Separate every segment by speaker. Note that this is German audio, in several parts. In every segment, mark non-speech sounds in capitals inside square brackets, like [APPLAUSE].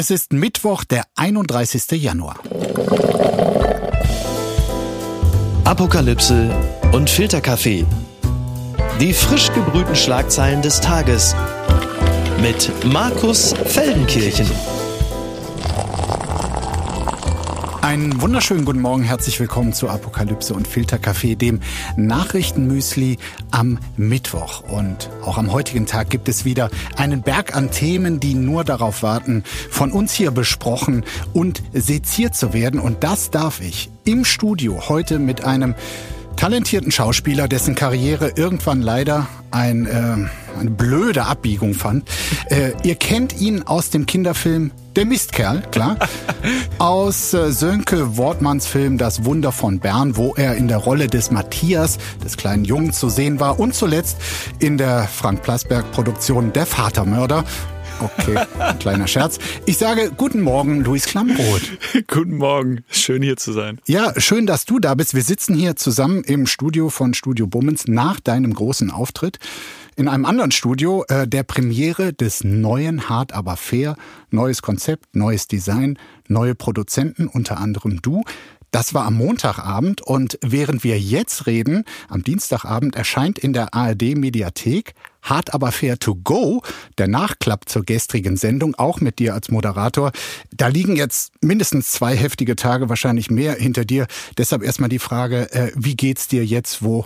Speaker 1: Es ist Mittwoch, der 31. Januar.
Speaker 2: Apokalypse und Filterkaffee. Die frisch gebrühten Schlagzeilen des Tages mit Markus Feldenkirchen.
Speaker 1: Einen wunderschönen guten Morgen, herzlich willkommen zu Apokalypse und Filterkaffee, dem Nachrichtenmüsli am Mittwoch. Und auch am heutigen Tag gibt es wieder einen Berg an Themen, die nur darauf warten, von uns hier besprochen und seziert zu werden. Und das darf ich im Studio heute mit einem talentierten Schauspieler, dessen Karriere irgendwann leider ein, äh, eine blöde Abbiegung fand. Äh, ihr kennt ihn aus dem Kinderfilm Der Mistkerl, klar. [LAUGHS] aus äh, Sönke Wortmanns Film Das Wunder von Bern, wo er in der Rolle des Matthias, des kleinen Jungen, zu sehen war. Und zuletzt in der Frank Plasberg Produktion Der Vatermörder Okay, ein kleiner Scherz. Ich sage guten Morgen, Luis Klamroth. [LAUGHS]
Speaker 3: guten Morgen, schön hier zu sein.
Speaker 1: Ja, schön, dass du da bist. Wir sitzen hier zusammen im Studio von Studio Bummens nach deinem großen Auftritt. In einem anderen Studio äh, der Premiere des neuen Hart aber fair. Neues Konzept, neues Design, neue Produzenten, unter anderem du. Das war am Montagabend und während wir jetzt reden, am Dienstagabend erscheint in der ARD Mediathek Hart aber fair to go, der Nachklapp zur gestrigen Sendung, auch mit dir als Moderator. Da liegen jetzt mindestens zwei heftige Tage, wahrscheinlich mehr hinter dir. Deshalb erstmal die Frage, äh, wie geht's dir jetzt, wo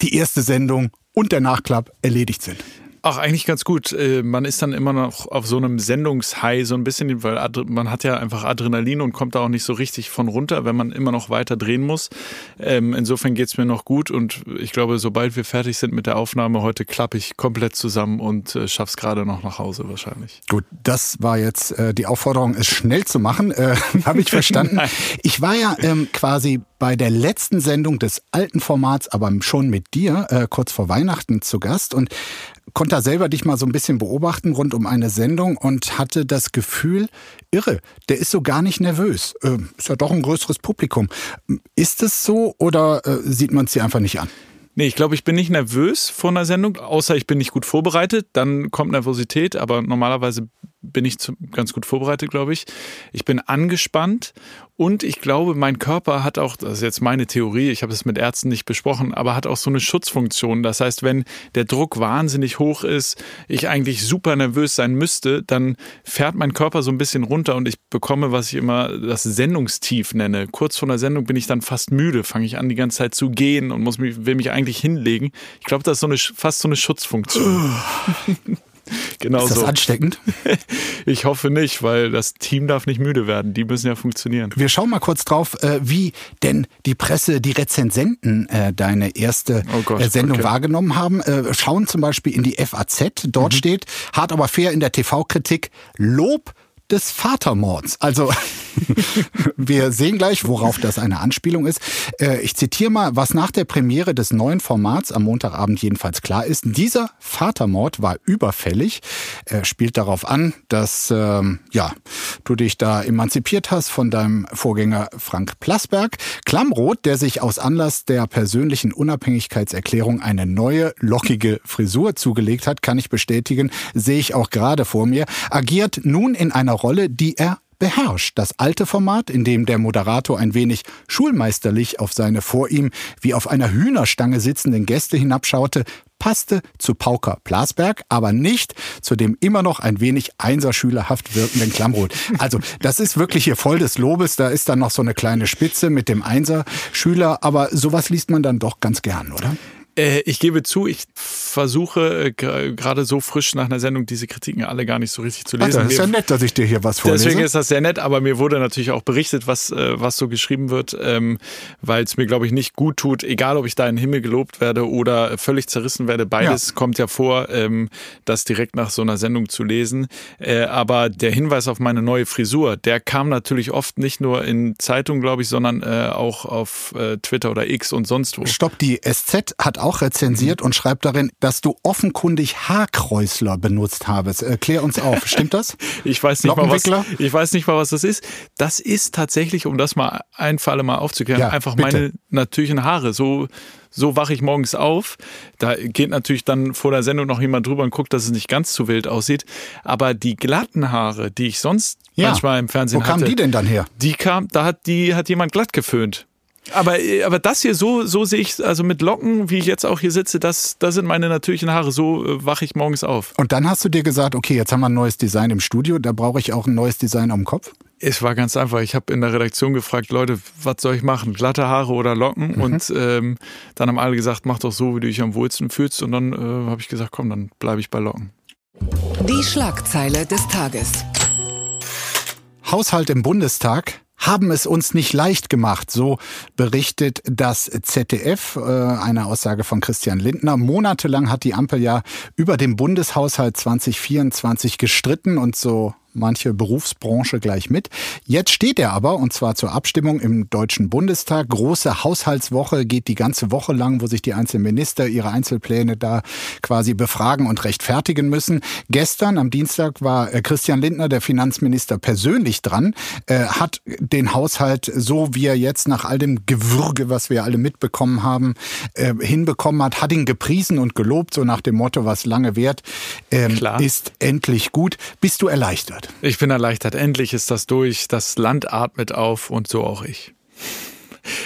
Speaker 1: die erste Sendung und der Nachklapp erledigt sind?
Speaker 3: Ach, eigentlich ganz gut. Äh, man ist dann immer noch auf so einem Sendungshigh so ein bisschen, weil man hat ja einfach Adrenalin und kommt da auch nicht so richtig von runter, wenn man immer noch weiter drehen muss. Ähm, insofern geht's mir noch gut und ich glaube, sobald wir fertig sind mit der Aufnahme heute, klappe ich komplett zusammen und äh, schaff's gerade noch nach Hause wahrscheinlich.
Speaker 1: Gut, das war jetzt äh, die Aufforderung, es schnell zu machen. [LAUGHS] Habe ich verstanden. [LAUGHS] ich war ja ähm, quasi bei der letzten Sendung des alten Formats, aber schon mit dir, äh, kurz vor Weihnachten zu Gast und konnte da selber dich mal so ein bisschen beobachten rund um eine Sendung und hatte das Gefühl, irre, der ist so gar nicht nervös. Äh, ist ja doch ein größeres Publikum. Ist es so oder äh, sieht man es dir einfach nicht an?
Speaker 3: Nee, ich glaube, ich bin nicht nervös vor einer Sendung, außer ich bin nicht gut vorbereitet. Dann kommt Nervosität, aber normalerweise bin ich ganz gut vorbereitet, glaube ich. Ich bin angespannt und ich glaube, mein Körper hat auch, das ist jetzt meine Theorie, ich habe es mit Ärzten nicht besprochen, aber hat auch so eine Schutzfunktion. Das heißt, wenn der Druck wahnsinnig hoch ist, ich eigentlich super nervös sein müsste, dann fährt mein Körper so ein bisschen runter und ich bekomme, was ich immer das Sendungstief nenne. Kurz vor der Sendung bin ich dann fast müde, fange ich an, die ganze Zeit zu gehen und muss mich, will mich eigentlich hinlegen. Ich glaube, das ist so eine, fast so eine Schutzfunktion. [LAUGHS]
Speaker 1: Genau Ist das so. ansteckend? [LAUGHS]
Speaker 3: Ich hoffe nicht, weil das Team darf nicht müde werden. Die müssen ja funktionieren.
Speaker 1: Wir schauen mal kurz drauf, äh, wie denn die Presse, die Rezensenten äh, deine erste oh Gott, äh, Sendung okay. wahrgenommen haben. Schauen zum Beispiel in die FAZ. Dort mhm. steht, hart aber fair in der TV-Kritik, Lob des Vatermords. Also [LAUGHS] wir sehen gleich, worauf das eine Anspielung ist. Äh, ich zitiere mal, was nach der Premiere des neuen Formats am Montagabend jedenfalls klar ist. Dieser Vatermord war überfällig. Er spielt darauf an, dass ähm, ja, du dich da emanzipiert hast von deinem Vorgänger Frank Plasberg. Klamroth, der sich aus Anlass der persönlichen Unabhängigkeitserklärung eine neue, lockige Frisur zugelegt hat, kann ich bestätigen, sehe ich auch gerade vor mir, agiert nun in einer Rolle, die er beherrscht. Das alte Format, in dem der Moderator ein wenig schulmeisterlich auf seine vor ihm wie auf einer Hühnerstange sitzenden Gäste hinabschaute, passte zu Pauker Plasberg, aber nicht zu dem immer noch ein wenig einserschülerhaft wirkenden Klammroth. Also das ist wirklich hier voll des Lobes. Da ist dann noch so eine kleine Spitze mit dem Einserschüler, aber sowas liest man dann doch ganz gern, oder?
Speaker 3: Äh, ich gebe zu, ich versuche äh, gerade so frisch nach einer Sendung diese Kritiken alle gar nicht so richtig zu lesen. Ach,
Speaker 1: das ist ja nett, dass ich dir hier was vorlese.
Speaker 3: Deswegen ist das sehr nett, aber mir wurde natürlich auch berichtet, was, äh, was so geschrieben wird, ähm, weil es mir, glaube ich, nicht gut tut, egal ob ich da in den Himmel gelobt werde oder völlig zerrissen werde. Beides ja. kommt ja vor, ähm, das direkt nach so einer Sendung zu lesen. aber der Hinweis auf meine neue Frisur, der kam natürlich oft nicht nur in Zeitungen, glaube ich, sondern auch auf Twitter oder X und sonst wo.
Speaker 1: Stopp, die SZ hat auch auch rezensiert und schreibt darin, dass du offenkundig Haarkräusler benutzt habest. Äh, klär uns auf, stimmt das? [LAUGHS]
Speaker 3: ich weiß nicht mal was, ich weiß nicht mal, was das ist. Das ist tatsächlich, um das mal ein Falle mal aufzuklären, ja, einfach bitte. meine natürlichen Haare. So so wache ich morgens auf. Da geht natürlich dann vor der Sendung noch jemand drüber und guckt, dass es nicht ganz zu wild aussieht. Aber die glatten Haare, die ich sonst ja. manchmal im Fernsehen hatte.
Speaker 1: Wo kamen die denn dann her?
Speaker 3: Die kam, da hat die hat jemand glatt geföhnt. Aber, aber das hier, so, so sehe ich, also mit Locken, wie ich jetzt auch hier sitze, das, das sind meine natürlichen Haare. So äh, wache ich morgens auf.
Speaker 1: Und dann hast du dir gesagt, okay, jetzt haben wir ein neues Design im Studio, da brauche ich auch ein neues Design am Kopf?
Speaker 3: Es war ganz einfach. Ich habe in der Redaktion gefragt, Leute, was soll ich machen? Glatte Haare oder Locken? Mhm. Und ähm, dann haben alle gesagt, mach doch so, wie du dich am wohlsten fühlst. Und dann äh, habe ich gesagt, komm, dann bleibe ich bei Locken.
Speaker 2: Die Schlagzeile des Tages.
Speaker 1: Haushalt im Bundestag haben es uns nicht leicht gemacht. So berichtet das ZDF, äh, eine Aussage von Christian Lindner. Monatelang hat die Ampel ja über den Bundeshaushalt 2024 gestritten und so manche Berufsbranche gleich mit. Jetzt steht er aber, und zwar zur Abstimmung im Deutschen Bundestag. Große Haushaltswoche geht die ganze Woche lang, wo sich die einzelnen Minister ihre Einzelpläne da quasi befragen und rechtfertigen müssen. Gestern am Dienstag war äh, Christian Lindner, der Finanzminister, persönlich dran, äh, hat den Haushalt so, wie er jetzt nach all dem Gewürge, was wir alle mitbekommen haben, äh, hinbekommen hat, hat ihn gepriesen und gelobt, so nach dem Motto, was lange währt, ähm, ist endlich gut. Bist du erleichtert?
Speaker 3: Ich bin erleichtert. Endlich ist das durch. Das Land atmet auf und so auch ich.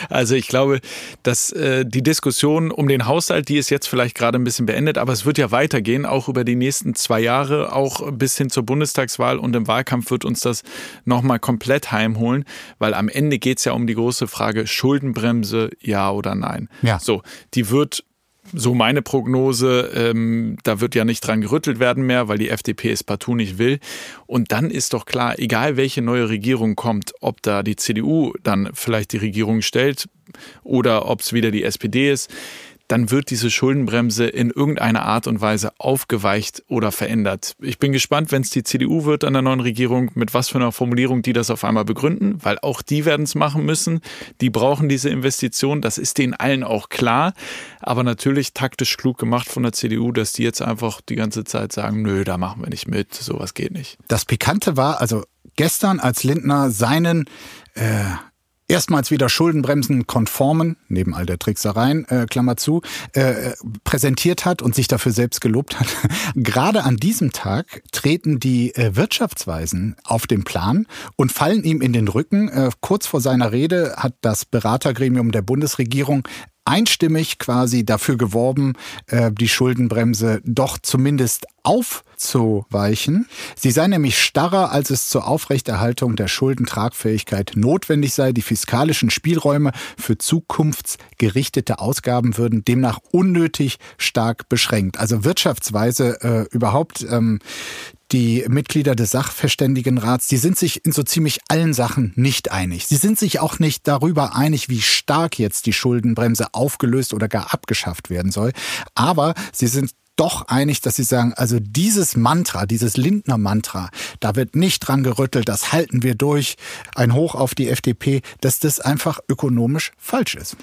Speaker 3: Also ich glaube, dass äh, die Diskussion um den Haushalt, die ist jetzt vielleicht gerade ein bisschen beendet, aber es wird ja weitergehen, auch über die nächsten zwei Jahre, auch bis hin zur Bundestagswahl und im Wahlkampf wird uns das nochmal komplett heimholen, weil am Ende geht es ja um die große Frage Schuldenbremse, ja oder nein. Ja. So, die wird so meine Prognose, ähm, da wird ja nicht dran gerüttelt werden mehr, weil die FDP es partout nicht will. Und dann ist doch klar, egal welche neue Regierung kommt, ob da die CDU dann vielleicht die Regierung stellt oder ob es wieder die SPD ist, dann wird diese Schuldenbremse in irgendeiner Art und Weise aufgeweicht oder verändert. Ich bin gespannt, wenn es die CDU wird an der neuen Regierung, mit was für einer Formulierung die das auf einmal begründen, weil auch die werden es machen müssen. Die brauchen diese Investition, das ist denen allen auch klar. Aber natürlich taktisch klug gemacht von der CDU, dass die jetzt einfach die ganze Zeit sagen, nö, da machen wir nicht mit, sowas geht nicht.
Speaker 1: Das Pikante war, also gestern, als Lindner seinen äh, erstmals wieder Schuldenbremsen konformen, neben all der Tricksereien, äh, Klammer zu, äh, präsentiert hat und sich dafür selbst gelobt hat. [LAUGHS] Gerade an diesem Tag treten die äh, Wirtschaftsweisen auf den Plan und fallen ihm in den Rücken. Äh, kurz vor seiner Rede hat das Beratergremium der Bundesregierung einstimmig quasi dafür geworben, äh, die Schuldenbremse doch zumindest aufzuweichen. Sie sei nämlich starrer, als es zur Aufrechterhaltung der Schuldentragfähigkeit notwendig sei. Die fiskalischen Spielräume für zukunftsgerichtete Ausgaben würden demnach unnötig stark beschränkt. Also wirtschaftsweise äh, überhaupt ähm, die Mitglieder des Sachverständigenrats, die sind sich in so ziemlich allen Sachen nicht einig. Sie sind sich auch nicht darüber einig, wie stark jetzt die Schuldenbremse aufgelöst oder gar abgeschafft werden soll. Aber sie sind doch einig, dass sie sagen, also dieses Mantra, dieses Lindner Mantra, da wird nicht dran gerüttelt, das halten wir durch, ein Hoch auf die FDP, dass das einfach ökonomisch falsch ist.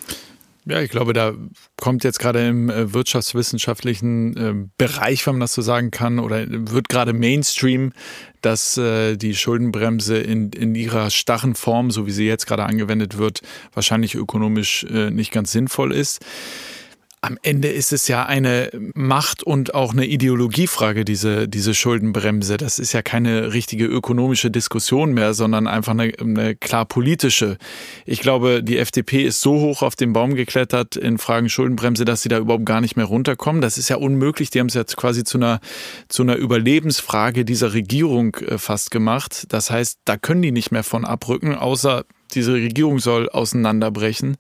Speaker 3: Ja, ich glaube, da kommt jetzt gerade im äh, wirtschaftswissenschaftlichen äh, Bereich, wenn man das so sagen kann, oder wird gerade Mainstream, dass äh, die Schuldenbremse in, in ihrer starren Form, so wie sie jetzt gerade angewendet wird, wahrscheinlich ökonomisch nicht ganz sinnvoll ist am Ende ist es ja eine Macht- und auch eine Ideologiefrage, diese, diese Schuldenbremse. Das ist ja keine richtige ökonomische Diskussion mehr, sondern einfach eine, eine klar politische. Ich glaube, die FDP ist so hoch auf den Baum geklettert in Fragen Schuldenbremse, dass sie da überhaupt gar nicht mehr runterkommen. Das ist ja unmöglich. Die haben es jetzt quasi zu einer, zu einer Überlebensfrage dieser Regierung äh, fast gemacht. Das heißt, da können die nicht mehr von abrücken, außer diese Regierung soll auseinanderbrechen.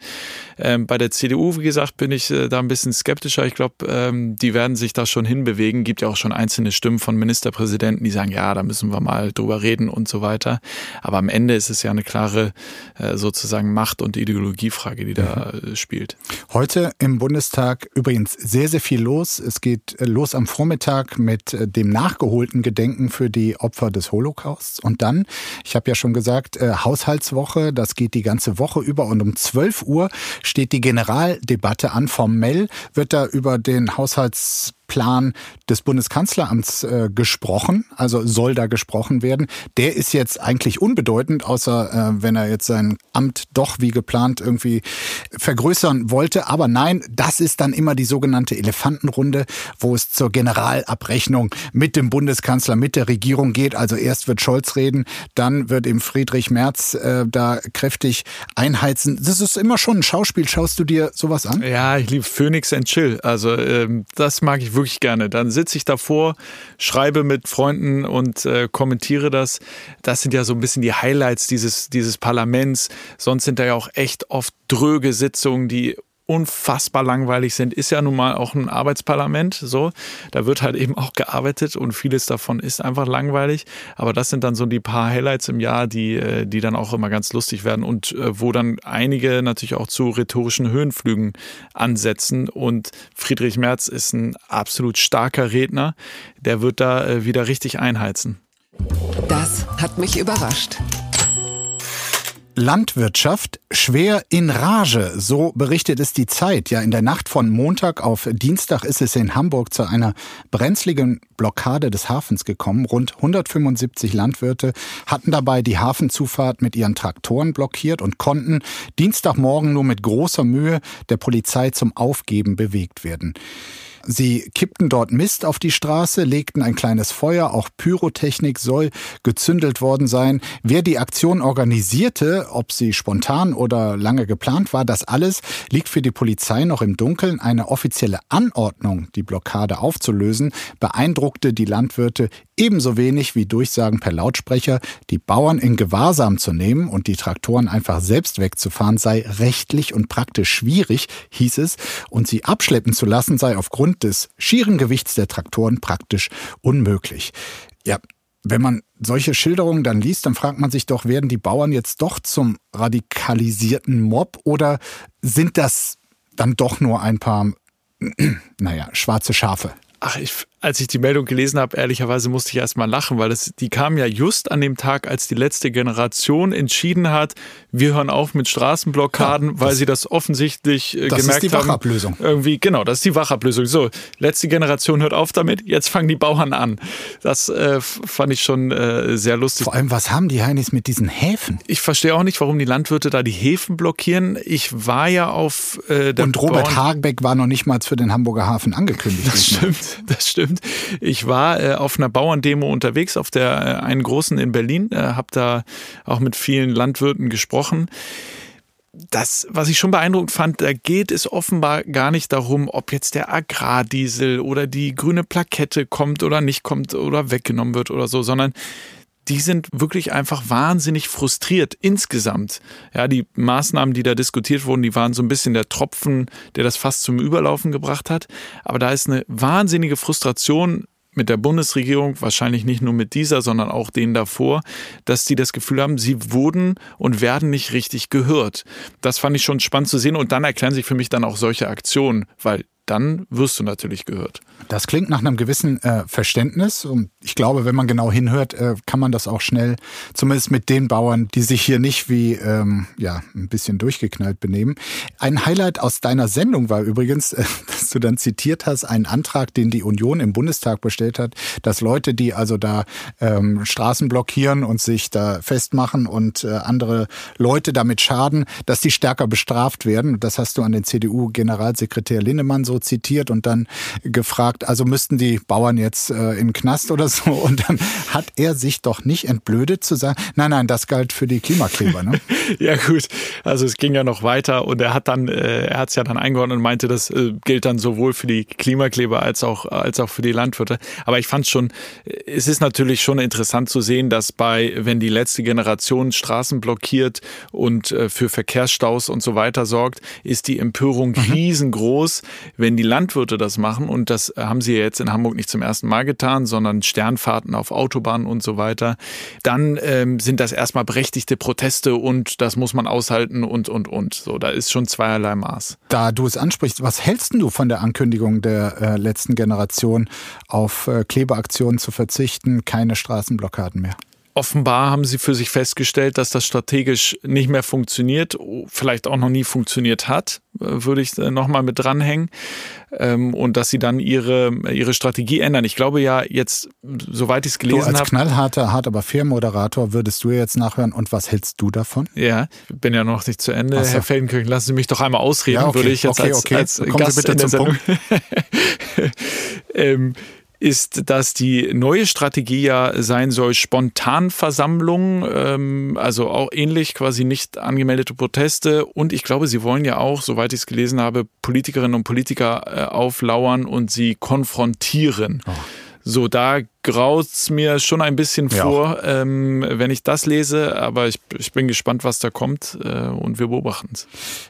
Speaker 3: Ähm, bei der CDU, wie gesagt, bin ich äh, da ein bisschen skeptischer. Ich glaube, ähm, die werden sich da schon hinbewegen. Gibt ja auch schon einzelne Stimmen von Ministerpräsidenten, die sagen, ja, da müssen wir mal drüber reden und so weiter. Aber am Ende ist es ja eine klare äh, sozusagen Macht- und Ideologiefrage, die da mhm. äh, spielt.
Speaker 1: Heute im Bundestag übrigens sehr, sehr viel los. Es geht äh, los am Vormittag mit äh, dem nachgeholten Gedenken für die Opfer des Holocausts. Und dann, ich habe ja schon gesagt, äh, Haushaltswoche, das geht die ganze Woche über und um 12 Uhr steht die Generaldebatte an. Formell wird da über den Haushalts Plan des Bundeskanzleramts äh, gesprochen, also soll da gesprochen werden. Der ist jetzt eigentlich unbedeutend, außer äh, wenn er jetzt sein Amt doch wie geplant irgendwie vergrößern wollte. Aber nein, das ist dann immer die sogenannte Elefantenrunde, wo es zur Generalabrechnung mit dem Bundeskanzler, mit der Regierung geht. Also erst wird Scholz reden, dann wird eben Friedrich Merz äh, da kräftig einheizen. Das ist immer schon ein Schauspiel. Schaust du dir sowas an?
Speaker 3: Ja, ich liebe Phoenix and Chill. Also ähm, das mag ich wirklich gerne. Dann sitze ich davor, schreibe mit Freunden und äh, kommentiere das. Das sind ja so ein bisschen die Highlights dieses, dieses Parlaments. Sonst sind da ja auch echt oft dröge Sitzungen, die unfassbar langweilig sind, ist ja nun mal auch ein Arbeitsparlament. So, da wird halt eben auch gearbeitet und vieles davon ist einfach langweilig. Aber das sind dann so die paar Highlights im Jahr, die, äh, die dann auch immer ganz lustig werden und äh, wo dann einige natürlich auch zu rhetorischen Höhenflügen ansetzen. Und Friedrich Merz ist ein absolut starker Redner. Der wird da äh, wieder richtig einheizen.
Speaker 2: Das hat mich überrascht.
Speaker 1: Landwirtschaft schwer in Rage, so berichtet es die Zeit. Ja, in der Nacht von Montag auf Dienstag ist es in Hamburg zu einer brenzligen Blockade des Hafens gekommen. Rund 175 Landwirte hatten dabei die Hafenzufahrt mit ihren Traktoren blockiert und konnten Dienstagmorgen nur mit großer Mühe der Polizei zum Aufgeben bewegt werden. Sie kippten dort Mist auf die Straße, legten ein kleines Feuer, auch Pyrotechnik soll gezündelt worden sein. Wer die Aktion organisierte, ob sie spontan oder lange geplant war, das alles liegt für die Polizei noch im Dunkeln. Eine offizielle Anordnung, die Blockade aufzulösen, beeindruckte die Landwirte ebenso wenig wie Durchsagen per Lautsprecher. Die Bauern in Gewahrsam zu nehmen und die Traktoren einfach selbst wegzufahren sei rechtlich und praktisch schwierig, hieß es, und sie abschleppen zu lassen sei aufgrund des schieren Gewichts der Traktoren praktisch unmöglich. Ja, wenn man solche Schilderungen dann liest, dann fragt man sich doch, werden die Bauern jetzt doch zum radikalisierten Mob oder sind das dann doch nur ein paar, [CLEARS THROAT] naja, schwarze Schafe?
Speaker 3: Ach, ich, als ich die Meldung gelesen habe, ehrlicherweise musste ich erst mal lachen, weil das, die kam ja just an dem Tag, als die letzte Generation entschieden hat, wir hören auf mit Straßenblockaden, ja, weil sie das offensichtlich äh, das gemerkt haben. Das ist die
Speaker 1: Wachablösung.
Speaker 3: Irgendwie, genau, das ist die Wachablösung. So, letzte Generation hört auf damit, jetzt fangen die Bauern an. Das äh, fand ich schon äh, sehr lustig.
Speaker 1: Vor allem, was haben die Heinis mit diesen Häfen?
Speaker 3: Ich verstehe auch nicht, warum die Landwirte da die Häfen blockieren. Ich war ja auf
Speaker 1: äh, der Und Robert Bauern Hagebeck war noch nicht mal für den Hamburger Hafen angekündigt.
Speaker 3: Das stimmt, das stimmt. Ich war äh, auf einer Bauerndemo unterwegs, auf der äh, einen großen in Berlin, äh, habe da auch mit vielen Landwirten gesprochen. Das, was ich schon beeindruckend fand, da geht es offenbar gar nicht darum, ob jetzt der Agrardiesel oder die grüne Plakette kommt oder nicht kommt oder weggenommen wird oder so, sondern die sind wirklich einfach wahnsinnig frustriert insgesamt. Ja, die Maßnahmen, die da diskutiert wurden, die waren so ein bisschen der Tropfen, der das fast zum Überlaufen gebracht hat. Aber da ist eine wahnsinnige Frustration mit der Bundesregierung, wahrscheinlich nicht nur mit dieser, sondern auch denen davor, dass die das Gefühl haben, sie wurden und werden nicht richtig gehört. Das fand ich schon spannend zu sehen und dann erklären sich für mich dann auch solche Aktionen, weil dann wirst du natürlich gehört.
Speaker 1: Das klingt nach einem gewissen äh, Verständnis und ich glaube, wenn man genau hinhört, äh, kann man das auch schnell, zumindest mit den Bauern, die sich hier nicht wie ähm, ja ein bisschen durchgeknallt benehmen. Ein Highlight aus deiner Sendung war übrigens, [LAUGHS] äh, dass du dann zitiert hast, einen Antrag, den die Union im Bundestag bestellt hat, dass Leute, die also da ähm, Straßen blockieren und sich da festmachen und äh, andere Leute damit schaden, dass die stärker bestraft werden. Das hast du an den CDU-Generalsekretär Linnemann so zitiert und dann gefragt, also müssten die Bauern jetzt äh, in den Knast oder so. Und dann hat er sich doch nicht entblödet zu sagen, nein, nein, das galt für die Klimakleber. Ne? [LAUGHS]
Speaker 3: ja gut, also es ging ja noch weiter und er hat dann, äh, er hat es ja dann eingeordnet und meinte, das äh, gilt dann sowohl für die Klimakleber als auch, als auch für die Landwirte. Aber ich fand schon, es ist natürlich schon interessant zu sehen, dass bei, wenn die letzte Generation Straßen blockiert und äh, für Verkehrsstaus und so weiter sorgt, ist die Empörung mhm. riesengroß. Wenn die Landwirte das machen, und das haben sie jetzt in Hamburg nicht zum ersten Mal getan, sondern Sternfahrten auf Autobahnen und so weiter, dann ähm, sind das erstmal berechtigte Proteste und das muss man aushalten und, und, und. So, da ist schon zweierlei Maß.
Speaker 1: Da du es ansprichst, was hältst du von der Ankündigung der äh, letzten Generation, auf äh, Klebeaktionen zu verzichten, keine Straßenblockaden mehr?
Speaker 3: Offenbar haben sie für sich festgestellt, dass das strategisch nicht mehr funktioniert, vielleicht auch noch nie funktioniert hat, äh, würde ich äh, nochmal mit dranhängen. Ähm, und dass sie dann ihre, ihre Strategie ändern. Ich glaube ja jetzt, soweit ich es gelesen habe.
Speaker 1: Du als knallharter, hart aber fair Moderator würdest du jetzt nachhören und was hältst du davon?
Speaker 3: Ja, ich bin ja noch nicht zu Ende. So. Herr Feldenkirchen, lassen Sie mich doch einmal ausreden, ja, okay, würde ich jetzt okay, als, okay. als Kommen Gast Sie bitte zum. Punkt. [LAUGHS] ähm, ist, dass die neue Strategie ja sein soll, Spontanversammlungen, ähm, also auch ähnlich quasi nicht angemeldete Proteste. Und ich glaube, sie wollen ja auch, soweit ich es gelesen habe, Politikerinnen und Politiker äh, auflauern und sie konfrontieren. Oh. So, da graut's mir schon ein bisschen ja. vor, ähm, wenn ich das lese, aber ich, ich bin gespannt, was da kommt äh, und wir beobachten es.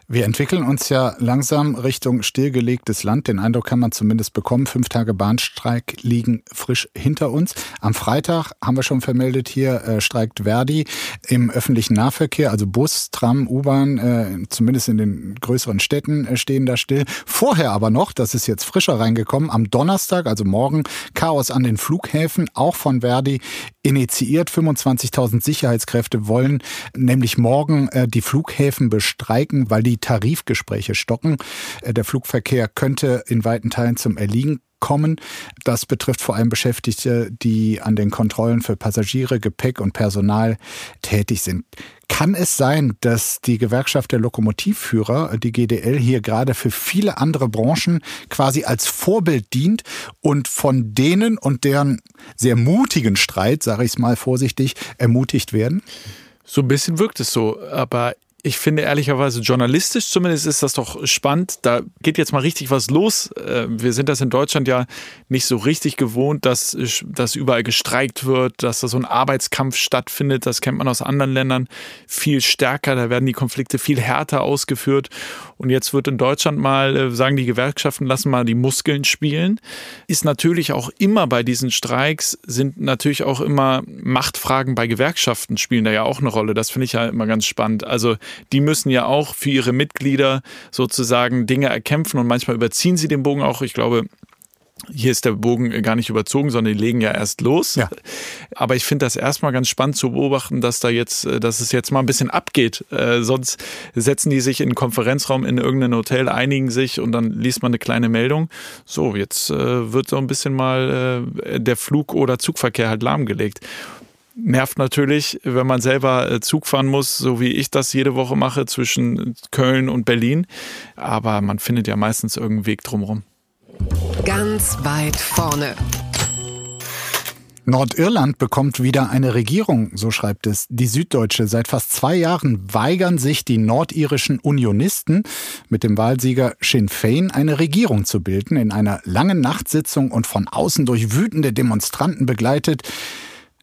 Speaker 1: Wir entwickeln uns ja langsam Richtung stillgelegtes Land. Den Eindruck kann man zumindest bekommen. Fünf Tage Bahnstreik liegen frisch hinter uns. Am Freitag haben wir schon vermeldet, hier äh, streikt Verdi im öffentlichen Nahverkehr, also Bus, Tram, U-Bahn, äh, zumindest in den größeren Städten äh, stehen da still. Vorher aber noch, das ist jetzt frischer reingekommen, am Donnerstag, also morgen, Chaos an den Flughäfen. Flughäfen, auch von Verdi, initiiert. 25.000 Sicherheitskräfte wollen nämlich morgen äh, die Flughäfen bestreiken, weil die Tarifgespräche stocken. Äh, der Flugverkehr könnte in weiten Teilen zum Erliegen kommen. Das betrifft vor allem Beschäftigte, die an den Kontrollen für Passagiere, Gepäck und Personal tätig sind. Kann es sein, dass die Gewerkschaft der Lokomotivführer, die GDL, hier gerade für viele andere Branchen quasi als Vorbild dient und von denen und deren sehr mutigen Streit, sage ich es mal vorsichtig, ermutigt werden?
Speaker 3: So ein bisschen wirkt es so, aber ich finde ehrlicherweise journalistisch zumindest ist das doch spannend. Da geht jetzt mal richtig was los. Äh, wir sind das in Deutschland ja nicht so richtig gewohnt, dass, dass überall gestreikt wird, dass da so ein Arbeitskampf stattfindet. Das kennt man aus anderen Ländern viel stärker. Da werden die Konflikte viel härter ausgeführt. Und jetzt wird in Deutschland mal, äh, sagen die Gewerkschaften, lassen mal die Muskeln spielen. Ist natürlich auch immer bei diesen Streiks, sind natürlich auch immer Machtfragen bei Gewerkschaften spielen da ja auch eine Rolle. Das finde ich ja immer ganz spannend. Also die müssen ja auch für ihre Mitglieder sozusagen Dinge erkämpfen und manchmal überziehen sie den Bogen auch. Ich glaube, hier ist der Bogen gar nicht überzogen, sondern die legen ja erst los. Ja. Aber ich finde das erstmal ganz spannend zu beobachten, dass da jetzt, dass es jetzt mal ein bisschen abgeht. Äh, sonst setzen die sich in einen Konferenzraum in irgendein Hotel, einigen sich und dann liest man eine kleine Meldung. So, jetzt äh, wird so ein bisschen mal äh, der Flug- oder Zugverkehr halt lahmgelegt nervt natürlich, wenn man selber äh, Zug fahren muss, so wie ich das jede Woche mache zwischen Köln und Berlin. Aber man findet ja meistens irgendeinen Weg drumherum.
Speaker 2: Ganz weit vorne.
Speaker 1: Nordirland bekommt wieder eine Regierung, so schreibt es die Süddeutsche. Seit fast zwei Jahren weigern sich die nordirischen Unionisten mit dem Wahlsieger Sinn Fein eine Regierung zu bilden. In einer langen Nachtsitzung und von außen durch wütende Demonstranten begleitet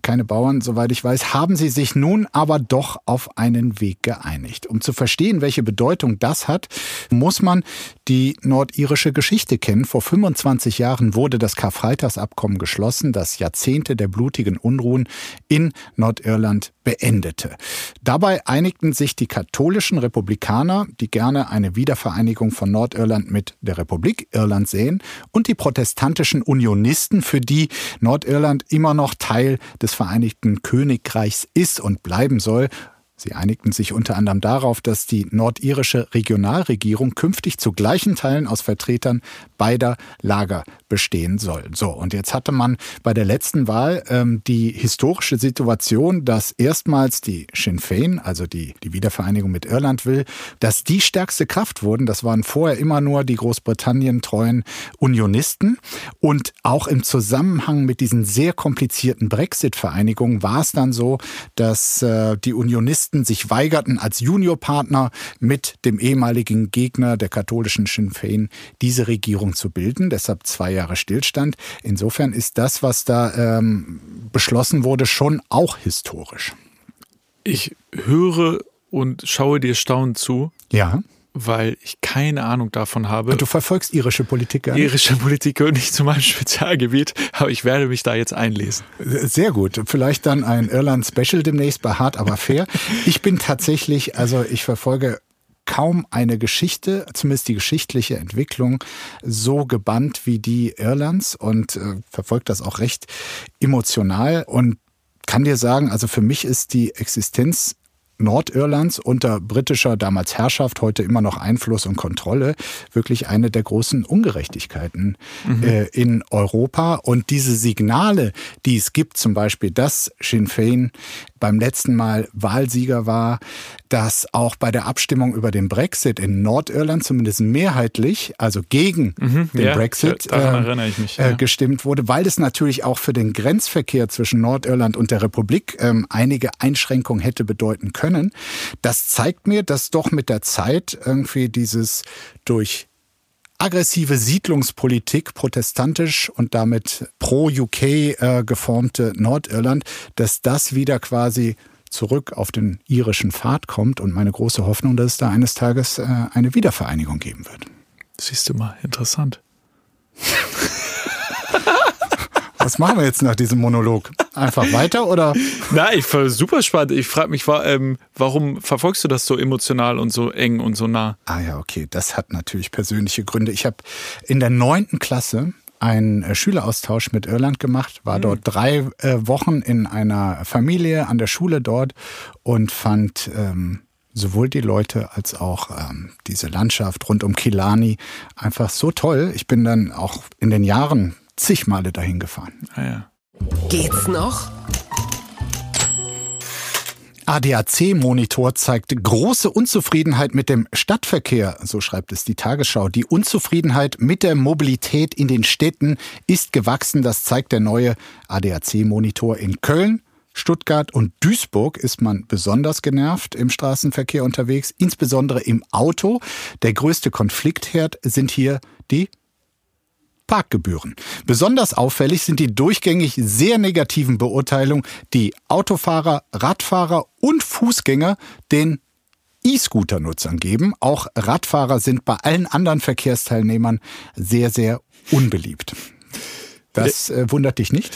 Speaker 1: keine Bauern, soweit ich weiß, haben sie sich nun aber doch auf einen Weg geeinigt. Um zu verstehen, welche Bedeutung das hat, muss man die nordirische Geschichte kennen. Vor 25 Jahren wurde das Karfreitagsabkommen geschlossen, das Jahrzehnte der blutigen Unruhen in Nordirland beendete. Dabei einigten sich die katholischen Republikaner, die gerne eine Wiedervereinigung von Nordirland mit der Republik Irland sehen, und die protestantischen Unionisten, für die Nordirland immer noch Teil des Vereinigten Königreichs ist und bleiben soll, Sie einigten sich unter anderem darauf, dass die nordirische Regionalregierung künftig zu gleichen Teilen aus Vertretern beider Lager bestehen soll. So, und jetzt hatte man bei der letzten Wahl ähm, die historische Situation, dass erstmals die Sinn Fein, also die, die Wiedervereinigung mit Irland will, dass die stärkste Kraft wurden. Das waren vorher immer nur die Großbritannien treuen Unionisten. Und auch im Zusammenhang mit diesen sehr komplizierten Brexit-Vereinigungen war es dann so, dass äh, die Unionisten Kommunisten sich weigerten, als Juniorpartner mit dem ehemaligen Gegner der katholischen Sinn Fein diese Regierung zu bilden. Deshalb zwei Jahre Stillstand. Insofern ist das, was da ähm, beschlossen wurde, schon auch historisch.
Speaker 3: Ich höre und schaue dir staunend zu.
Speaker 1: Ja
Speaker 3: weil ich keine Ahnung davon habe.
Speaker 1: Du verfolgst irische Politik
Speaker 3: gar nicht? Irische Politik gehört nicht zu meinem [LAUGHS] Spezialgebiet, aber ich werde mich da jetzt einlesen.
Speaker 1: Sehr gut. Vielleicht dann ein Irland-Special demnächst bei Hart, aber fair. [LAUGHS] ich bin tatsächlich, also ich verfolge kaum eine Geschichte, zumindest die geschichtliche Entwicklung, so gebannt wie die Irlands und äh, verfolgt das auch recht emotional. Und kann dir sagen, also für mich ist die Existenz Nordirlands unter britischer damals Herrschaft, heute immer noch Einfluss und Kontrolle, wirklich eine der großen Ungerechtigkeiten mhm. äh, in Europa. Und diese Signale, die es gibt, zum Beispiel, dass Sinn Fein beim letzten Mal Wahlsieger war, dass auch bei der Abstimmung über den Brexit in Nordirland zumindest mehrheitlich, also gegen mhm, den ja, Brexit, äh, mich, ja. äh, gestimmt wurde, weil es natürlich auch für den Grenzverkehr zwischen Nordirland und der Republik ähm, einige Einschränkungen hätte bedeuten können. Das zeigt mir, dass doch mit der Zeit irgendwie dieses durch aggressive Siedlungspolitik, protestantisch und damit pro-UK äh, geformte Nordirland, dass das wieder quasi zurück auf den irischen Pfad kommt und meine große Hoffnung, dass es da eines Tages äh, eine Wiedervereinigung geben wird.
Speaker 3: Siehst du mal, interessant.
Speaker 1: Was machen wir jetzt nach diesem Monolog? Einfach weiter oder?
Speaker 3: Nein, ich war super spannend. Ich frage mich, ähm, warum verfolgst du das so emotional und so eng und so nah?
Speaker 1: Ah ja, okay. Das hat natürlich persönliche Gründe. Ich habe in der neunten Klasse einen äh, Schüleraustausch mit Irland gemacht, war dort hm. drei äh, Wochen in einer Familie an der Schule dort und fand ähm, sowohl die Leute als auch ähm, diese Landschaft rund um Killarney einfach so toll. Ich bin dann auch in den Jahren zig Male dahin gefahren.
Speaker 3: Ah, ja.
Speaker 2: Geht's noch?
Speaker 1: ADAC-Monitor zeigt große Unzufriedenheit mit dem Stadtverkehr, so schreibt es die Tagesschau. Die Unzufriedenheit mit der Mobilität in den Städten ist gewachsen. Das zeigt der neue ADAC-Monitor in Köln. Stuttgart und Duisburg ist man besonders genervt im Straßenverkehr unterwegs, insbesondere im Auto. Der größte Konfliktherd sind hier die Parkgebühren. Besonders auffällig sind die durchgängig sehr negativen Beurteilungen, die Autofahrer, Radfahrer und Fußgänger den E-Scooter-Nutzern geben. Auch Radfahrer sind bei allen anderen Verkehrsteilnehmern sehr, sehr unbeliebt. Das äh, wundert dich nicht?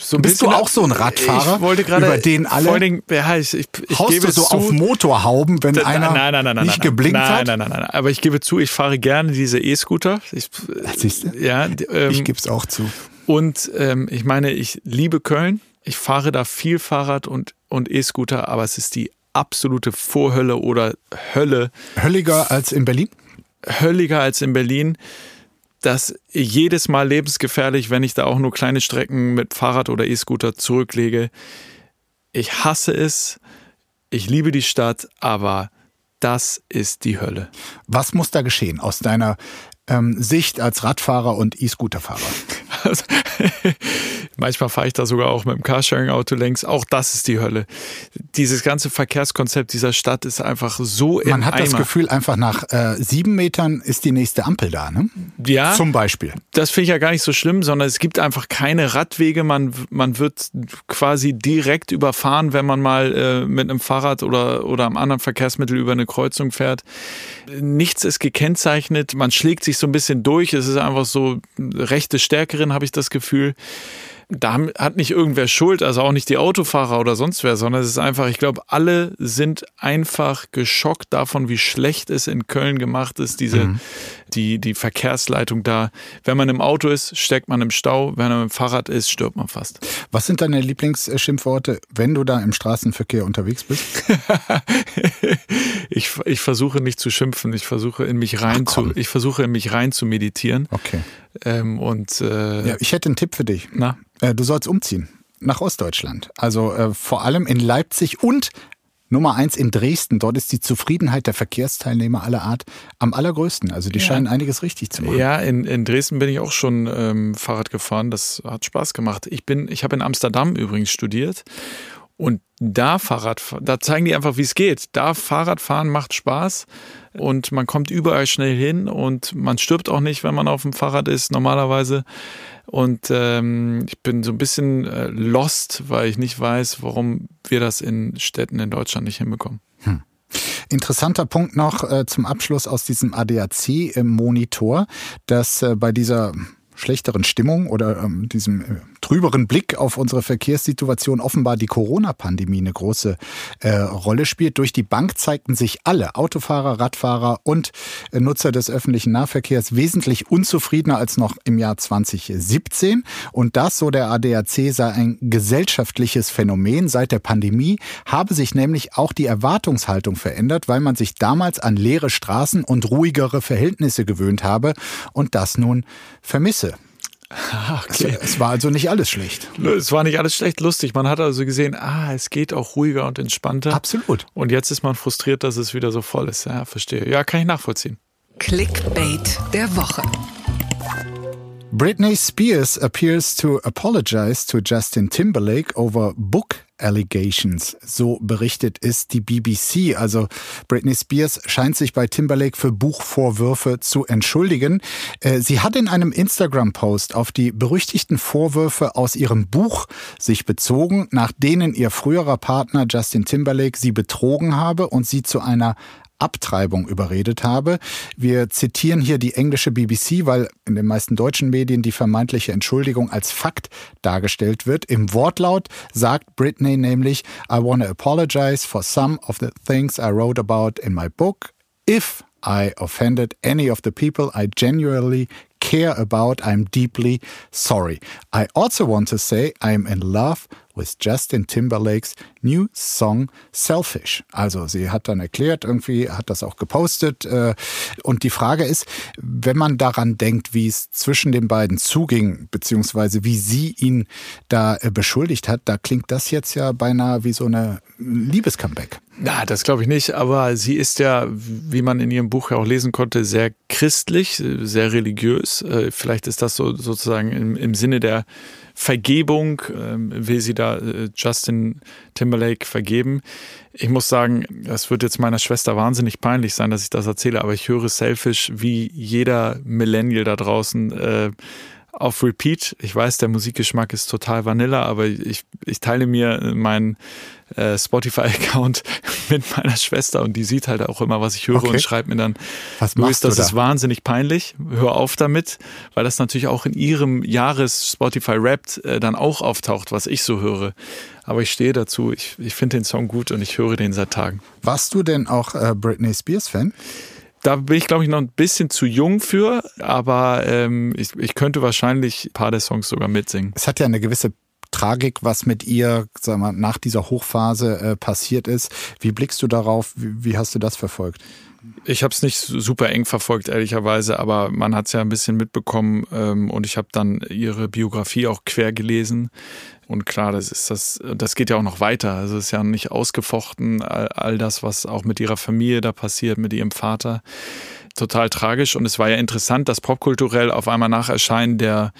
Speaker 3: So Bist du auch so ein Radfahrer?
Speaker 1: Ich wollte gerade über den alle. Vor
Speaker 3: Dingen, ja, ich, ich, ich
Speaker 1: haust
Speaker 3: gebe
Speaker 1: du so zu, auf Motorhauben, wenn
Speaker 3: da,
Speaker 1: einer
Speaker 3: nein, nein, nein,
Speaker 1: nicht geblinkt hat?
Speaker 3: Nein, nein, nein, nein. Aber ich gebe zu, ich fahre gerne diese E-Scooter. Ich,
Speaker 1: Siehst du?
Speaker 3: Ja,
Speaker 1: ähm, ich gebe es auch zu.
Speaker 3: Und ähm, ich meine, ich liebe Köln. Ich fahre da viel Fahrrad und, und E-Scooter, aber es ist die absolute Vorhölle oder Hölle.
Speaker 1: Hölliger als in Berlin?
Speaker 3: Hölliger als in Berlin das jedes Mal lebensgefährlich, wenn ich da auch nur kleine Strecken mit Fahrrad oder E-Scooter zurücklege. Ich hasse es. Ich liebe die Stadt, aber das ist die Hölle.
Speaker 1: Was muss da geschehen aus deiner ähm, Sicht als Radfahrer und E-Scooterfahrer? Also, [LAUGHS]
Speaker 3: manchmal fahre ich da sogar auch mit dem Carsharing-Auto längs. Auch das ist die Hölle. Dieses ganze Verkehrskonzept dieser Stadt ist einfach so
Speaker 1: Man hat Eimer. das Gefühl, einfach nach äh, sieben Metern ist die nächste Ampel da, ne?
Speaker 3: Ja.
Speaker 1: Zum Beispiel.
Speaker 3: Das finde ich ja gar nicht so schlimm, sondern es gibt einfach keine Radwege. Man, man wird quasi direkt überfahren, wenn man mal äh, mit einem Fahrrad oder, oder einem anderen Verkehrsmittel über eine Kreuzung fährt. Nichts ist gekennzeichnet. Man schlägt sich so ein bisschen durch. Es ist einfach so rechte Stärkerin, habe ich das Gefühl da hat nicht irgendwer Schuld, also auch nicht die Autofahrer oder sonst wer, sondern es ist einfach, ich glaube, alle sind einfach geschockt davon, wie schlecht es in Köln gemacht ist, diese, mhm. die, die Verkehrsleitung da. Wenn man im Auto ist, steckt man im Stau, wenn man im Fahrrad ist, stirbt man fast.
Speaker 1: Was sind deine Lieblingsschimpfworte, wenn du da im Straßenverkehr unterwegs bist? [LAUGHS]
Speaker 3: ich, ich versuche nicht zu schimpfen, ich versuche in mich rein Ach, zu, ich versuche in mich rein zu meditieren.
Speaker 1: Okay.
Speaker 3: Ähm, und äh,
Speaker 1: ja, ich hätte einen Tipp für dich.
Speaker 3: Na?
Speaker 1: Äh, du sollst umziehen nach Ostdeutschland. Also äh, vor allem in Leipzig und Nummer eins in Dresden. Dort ist die Zufriedenheit der Verkehrsteilnehmer aller Art am allergrößten. Also die ja. scheinen einiges richtig zu machen.
Speaker 3: Ja, in, in Dresden bin ich auch schon ähm, Fahrrad gefahren. Das hat Spaß gemacht. Ich bin, ich habe in Amsterdam übrigens studiert und da Fahrrad, da zeigen die einfach, wie es geht. Da Fahrradfahren macht Spaß und man kommt überall schnell hin und man stirbt auch nicht, wenn man auf dem Fahrrad ist, normalerweise. Und ähm, ich bin so ein bisschen äh, lost, weil ich nicht weiß, warum wir das in Städten in Deutschland nicht hinbekommen. Hm.
Speaker 1: Interessanter Punkt noch äh, zum Abschluss aus diesem ADAC-Monitor, dass äh, bei dieser schlechteren Stimmung oder ähm, diesem äh, trüberen Blick auf unsere Verkehrssituation offenbar die Corona-Pandemie eine große äh, Rolle spielt. Durch die Bank zeigten sich alle Autofahrer, Radfahrer und äh, Nutzer des öffentlichen Nahverkehrs wesentlich unzufriedener als noch im Jahr 2017. Und das, so der ADAC, sei ein gesellschaftliches Phänomen. Seit der Pandemie habe sich nämlich auch die Erwartungshaltung verändert, weil man sich damals an leere Straßen und ruhigere Verhältnisse gewöhnt habe und das nun vermisse.
Speaker 3: Ah, okay.
Speaker 1: es, es, war also nicht alles schlecht.
Speaker 3: Es war nicht alles schlecht, lustig. Man hat also gesehen, ah, es geht auch ruhiger und entspannter.
Speaker 1: Absolut.
Speaker 3: Und jetzt ist man frustriert, dass es wieder so voll ist. Ja, verstehe. Ja, kann ich nachvollziehen.
Speaker 2: Clickbait der Woche.
Speaker 1: Britney Spears appears to apologize to Justin Timberlake over book Allegations. So berichtet es die BBC. Also Britney Spears scheint sich bei Timberlake für Buchvorwürfe zu entschuldigen. Äh, sie hat in einem Instagram-Post auf die berüchtigten Vorwürfe aus ihrem Buch sich bezogen, nach denen ihr früherer Partner Justin Timberlake sie betrogen habe und sie zu einer Abtreibung überredet habe. Wir zitieren hier die englische BBC, weil in den meisten deutschen Medien die vermeintliche Entschuldigung als Fakt dargestellt wird. Im Wortlaut sagt Britney nämlich, I want to apologize for some of the things I wrote about in my book. If I offended any of the people I genuinely care about, I'm deeply sorry. I also want to say I'm in love with Justin Timberlakes new song Selfish. Also sie hat dann erklärt, irgendwie hat das auch gepostet. Äh, und die Frage ist, wenn man daran denkt, wie es zwischen den beiden zuging, beziehungsweise wie sie ihn da äh, beschuldigt hat, da klingt das jetzt ja beinahe wie so eine Liebescomeback.
Speaker 3: Na, das glaube ich nicht, aber sie ist ja, wie man in ihrem Buch ja auch lesen konnte, sehr christlich, sehr religiös. Äh, vielleicht ist das so sozusagen im, im Sinne der Vergebung, ähm, will sie da äh, Justin Timberlake vergeben. Ich muss sagen, das wird jetzt meiner Schwester wahnsinnig peinlich sein, dass ich das erzähle, aber ich höre Selfish wie jeder Millennial da draußen äh, auf Repeat. Ich weiß, der Musikgeschmack ist total Vanilla, aber ich, ich teile mir meinen äh, Spotify-Account [LAUGHS] mit meiner Schwester und die sieht halt auch immer, was ich höre okay. und schreibt mir dann,
Speaker 1: was Luis,
Speaker 3: das
Speaker 1: da?
Speaker 3: ist wahnsinnig peinlich, hör auf damit, weil das natürlich auch in ihrem Jahres Spotify Wrapped äh, dann auch auftaucht, was ich so höre. Aber ich stehe dazu, ich, ich finde den Song gut und ich höre den seit Tagen.
Speaker 1: Warst du denn auch äh, Britney Spears Fan?
Speaker 3: Da bin ich, glaube ich, noch ein bisschen zu jung für, aber ähm, ich, ich könnte wahrscheinlich ein paar der Songs sogar mitsingen.
Speaker 1: Es hat ja eine gewisse Tragik, was mit ihr sagen wir, nach dieser Hochphase äh, passiert ist. Wie blickst du darauf? Wie, wie hast du das verfolgt?
Speaker 3: Ich habe es nicht super eng verfolgt, ehrlicherweise, aber man hat es ja ein bisschen mitbekommen ähm, und ich habe dann ihre Biografie auch quer gelesen. Und klar, das ist das, das geht ja auch noch weiter. Also es ist ja nicht ausgefochten, all, all das, was auch mit ihrer Familie da passiert, mit ihrem Vater. Total tragisch. Und es war ja interessant, dass popkulturell auf einmal nach Erscheinen der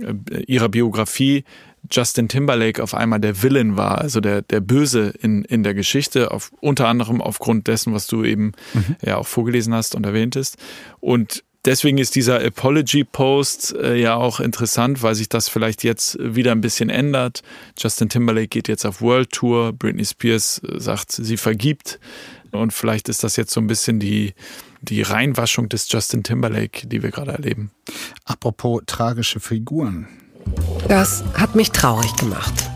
Speaker 3: äh, ihrer Biografie Justin Timberlake auf einmal der Villain war, also der, der Böse in, in der Geschichte, auf, unter anderem aufgrund dessen, was du eben mhm. ja auch vorgelesen hast und erwähntest. Und deswegen ist dieser Apology-Post äh, ja auch interessant, weil sich das vielleicht jetzt wieder ein bisschen ändert. Justin Timberlake geht jetzt auf World Tour, Britney Spears äh, sagt, sie vergibt. Und vielleicht ist das jetzt so ein bisschen die, die Reinwaschung des Justin Timberlake, die wir gerade erleben.
Speaker 1: Apropos tragische Figuren.
Speaker 2: Das hat mich traurig gemacht.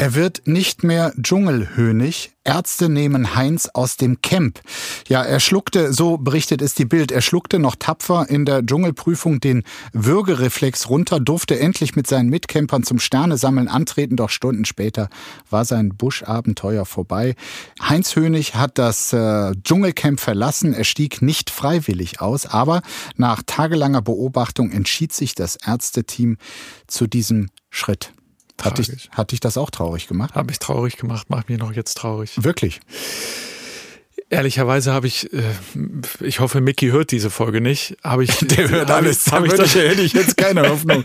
Speaker 1: Er wird nicht mehr Dschungelhönig. Ärzte nehmen Heinz aus dem Camp. Ja, er schluckte, so berichtet es die Bild, er schluckte noch tapfer in der Dschungelprüfung den Würgereflex runter, durfte endlich mit seinen Mitcampern zum Sternesammeln antreten, doch Stunden später war sein Buschabenteuer vorbei. Heinz Hönig hat das äh, Dschungelcamp verlassen, er stieg nicht freiwillig aus, aber nach tagelanger Beobachtung entschied sich das Ärzteteam zu diesem Schritt. Hat dich, hat dich das auch traurig gemacht?
Speaker 3: Habe ich traurig gemacht, macht mich noch jetzt traurig.
Speaker 1: Wirklich?
Speaker 3: Ehrlicherweise habe ich, äh, ich hoffe, Mickey hört diese Folge nicht. Habe ich, [LAUGHS]
Speaker 1: der hört alles. Ich, hab ich, [LAUGHS]
Speaker 3: hätte ich jetzt keine Hoffnung.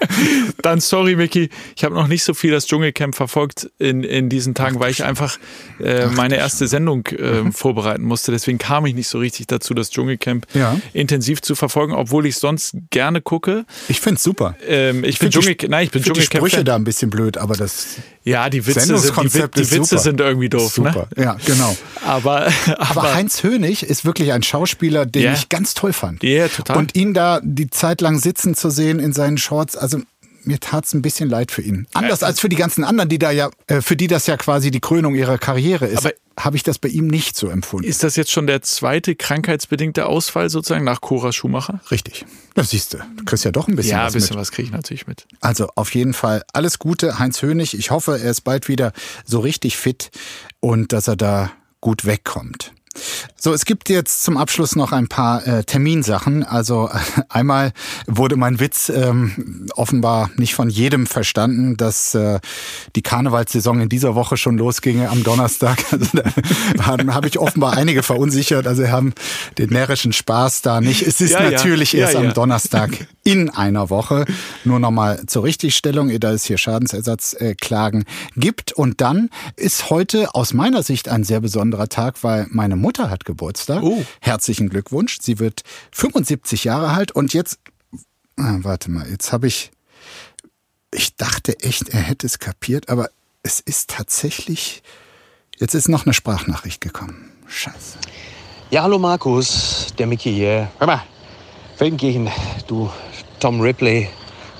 Speaker 3: [LAUGHS] Dann sorry, Mickey. Ich habe noch nicht so viel das Dschungelcamp verfolgt in, in diesen Tagen, weil ich einfach äh, meine erste Sendung äh, mhm. vorbereiten musste. Deswegen kam ich nicht so richtig dazu, das Dschungelcamp ja. intensiv zu verfolgen, obwohl ich sonst gerne gucke.
Speaker 1: Ich finde es super.
Speaker 3: Ähm, ich, ich bin Dschungel, nein, ich bin
Speaker 1: Dschungelcamp. Die Sprüche da ein bisschen blöd, aber das
Speaker 3: ja, die Witze, sind, die, die Witze sind irgendwie doof.
Speaker 1: Ne? Super,
Speaker 3: ne?
Speaker 1: ja, genau.
Speaker 3: Aber, [LAUGHS]
Speaker 1: aber, aber, Heinz Hönig ist wirklich ein Schauspieler, den yeah. ich ganz toll fand.
Speaker 3: Ja, yeah, total.
Speaker 1: Und ihn da die Zeit lang sitzen zu sehen in seinen Shorts, also mir tat es ein bisschen leid für ihn. Anders als für die ganzen anderen, die da ja, äh, für die das ja quasi die Krönung ihrer Karriere ist. Aber habe ich das bei ihm nicht so empfunden.
Speaker 3: Ist das jetzt schon der zweite krankheitsbedingte Ausfall sozusagen nach Cora Schumacher?
Speaker 1: Richtig. Das siehst du. Du kriegst ja doch ein bisschen
Speaker 3: ja,
Speaker 1: was
Speaker 3: Ja, ein bisschen mit. was kriege ich natürlich mit.
Speaker 1: Also auf jeden Fall alles Gute, Heinz Hönig. Ich hoffe, er ist bald wieder so richtig fit und dass er da gut wegkommt. So, es gibt jetzt zum Abschluss noch ein paar äh, Terminsachen. Also äh, [LAUGHS] einmal wurde mein Witz ähm, offenbar nicht von jedem verstanden, dass äh, die Karnevalssaison in dieser Woche schon losginge am Donnerstag. [LAUGHS] Also da habe ich offenbar einige verunsichert. Also haben den närrischen Spaß da nicht. Es ist ja, natürlich ja. erst ja, am Donnerstag in einer Woche. Nur nochmal zur Richtigstellung, da es hier Schadensersatzklagen äh, gibt. Und dann ist heute aus meiner Sicht ein sehr besonderer Tag, weil meine Mutter hat Geburtstag. Oh. Herzlichen Glückwunsch. Sie wird 75 Jahre alt und jetzt, ah, warte mal, jetzt habe ich, ich dachte echt, er hätte es kapiert, aber es ist tatsächlich, jetzt ist noch eine Sprachnachricht gekommen. Scheiße.
Speaker 4: Ja, hallo Markus, der Mickey hier. Hör mal, Feldenkirchen, du Tom Ripley,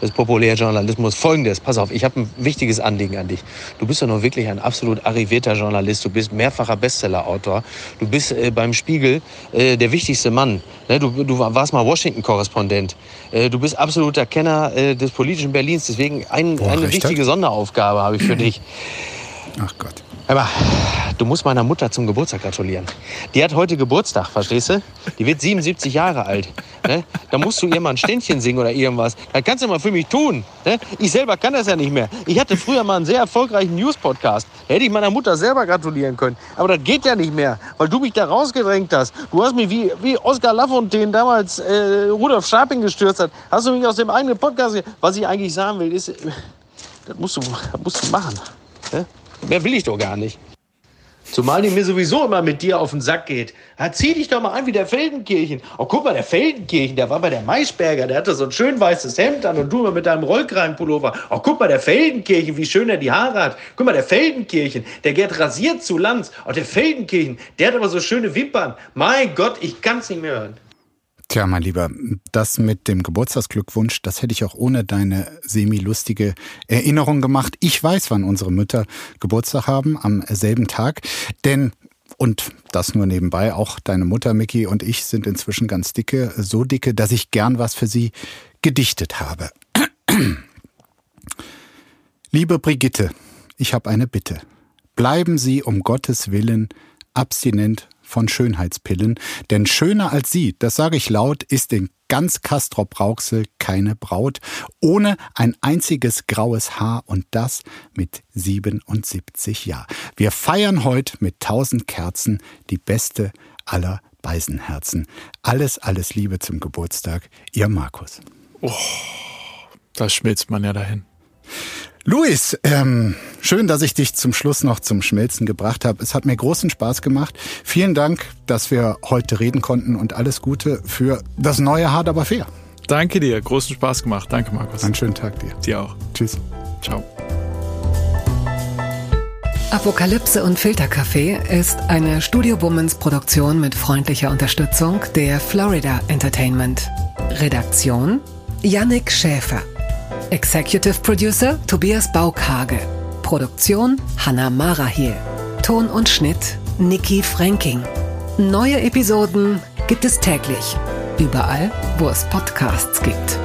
Speaker 4: des Populärjournalismus folgendes. Pass auf, ich habe ein wichtiges Anliegen an dich. Du bist doch noch wirklich ein absolut arrivierter Journalist. Du bist mehrfacher Bestsellerautor. Du bist äh, beim Spiegel äh, der wichtigste Mann. Ne? Du, du, warst mal Washington-Korrespondent. Äh, du bist absoluter Kenner äh, des politischen Berlins. Deswegen ein, Boah, eine wichtige hat? Sonderaufgabe habe ich für dich.
Speaker 1: Ach Gott.
Speaker 4: Aber du musst meiner Mutter zum Geburtstag gratulieren. Die hat heute Geburtstag, verstehst du? Die wird 77 Jahre alt. Ne? Da musst du ihr mal ein Ständchen singen oder irgendwas. Das kannst du mal für mich tun. Ne? Ich selber kann das ja nicht mehr. Ich hatte früher mal einen sehr erfolgreichen News-Podcast. Hätte ich meiner Mutter selber gratulieren können. Aber das geht ja nicht mehr, weil du mich da rausgedrängt hast. Du hast mich wie, wie Oskar Lafontaine damals äh, Rudolf Scharping gestürzt hat. Hast du mich aus dem eigenen Podcast... Was ich eigentlich sagen will, ist... Das musst du, das musst du machen. Ne? Mehr will ich doch gar nicht. Zumal die mir sowieso immer mit dir auf den Sack geht. Ja, zieh dich doch mal an wie der Feldenkirchen. Oh, guck mal, der Feldenkirchen, der war bei der Maisberger, der hatte so ein schön weißes Hemd an und du immer mit deinem Rollkragenpullover. Oh, guck mal, der Feldenkirchen, wie schön er die Haare hat. Guck mal, der Feldenkirchen, der geht rasiert zu Lanz. Oh, der Feldenkirchen, der hat aber so schöne Wimpern. Mein Gott, ich kann's nicht mehr hören.
Speaker 1: Tja, mein Lieber, das mit dem Geburtstagsglückwunsch, das hätte ich auch ohne deine semi-lustige Erinnerung gemacht. Ich weiß, wann unsere Mütter Geburtstag haben, am selben Tag. Denn, und das nur nebenbei, auch deine Mutter, Mickey, und ich sind inzwischen ganz dicke, so dicke, dass ich gern was für sie gedichtet habe. Liebe Brigitte, ich habe eine Bitte. Bleiben Sie um Gottes Willen abstinent von Schönheitspillen, denn schöner als sie, das sage ich laut, ist in ganz Kastrop Rauxel keine Braut, ohne ein einziges graues Haar und das mit 77 Jahren. Wir feiern heute mit tausend Kerzen die beste aller Beisenherzen. Alles, alles Liebe zum Geburtstag, ihr Markus.
Speaker 3: Oh, da schmilzt man ja dahin.
Speaker 1: Luis, ähm, schön, dass ich dich zum Schluss noch zum Schmelzen gebracht habe. Es hat mir großen Spaß gemacht. Vielen Dank, dass wir heute reden konnten und alles Gute für das neue Hart aber fair.
Speaker 3: Danke dir, großen Spaß gemacht. Danke, Markus.
Speaker 1: Einen schönen Tag dir.
Speaker 3: Dir auch.
Speaker 1: Tschüss.
Speaker 3: Ciao.
Speaker 2: Apokalypse und Filterkaffee ist eine Studio Womans Produktion mit freundlicher Unterstützung der Florida Entertainment. Redaktion Yannick Schäfer. Executive Producer Tobias Baukhage. Produktion Hanna Marahiel. Ton und Schnitt Niki Franking. Neue Episoden gibt es täglich. Überall, wo es Podcasts gibt.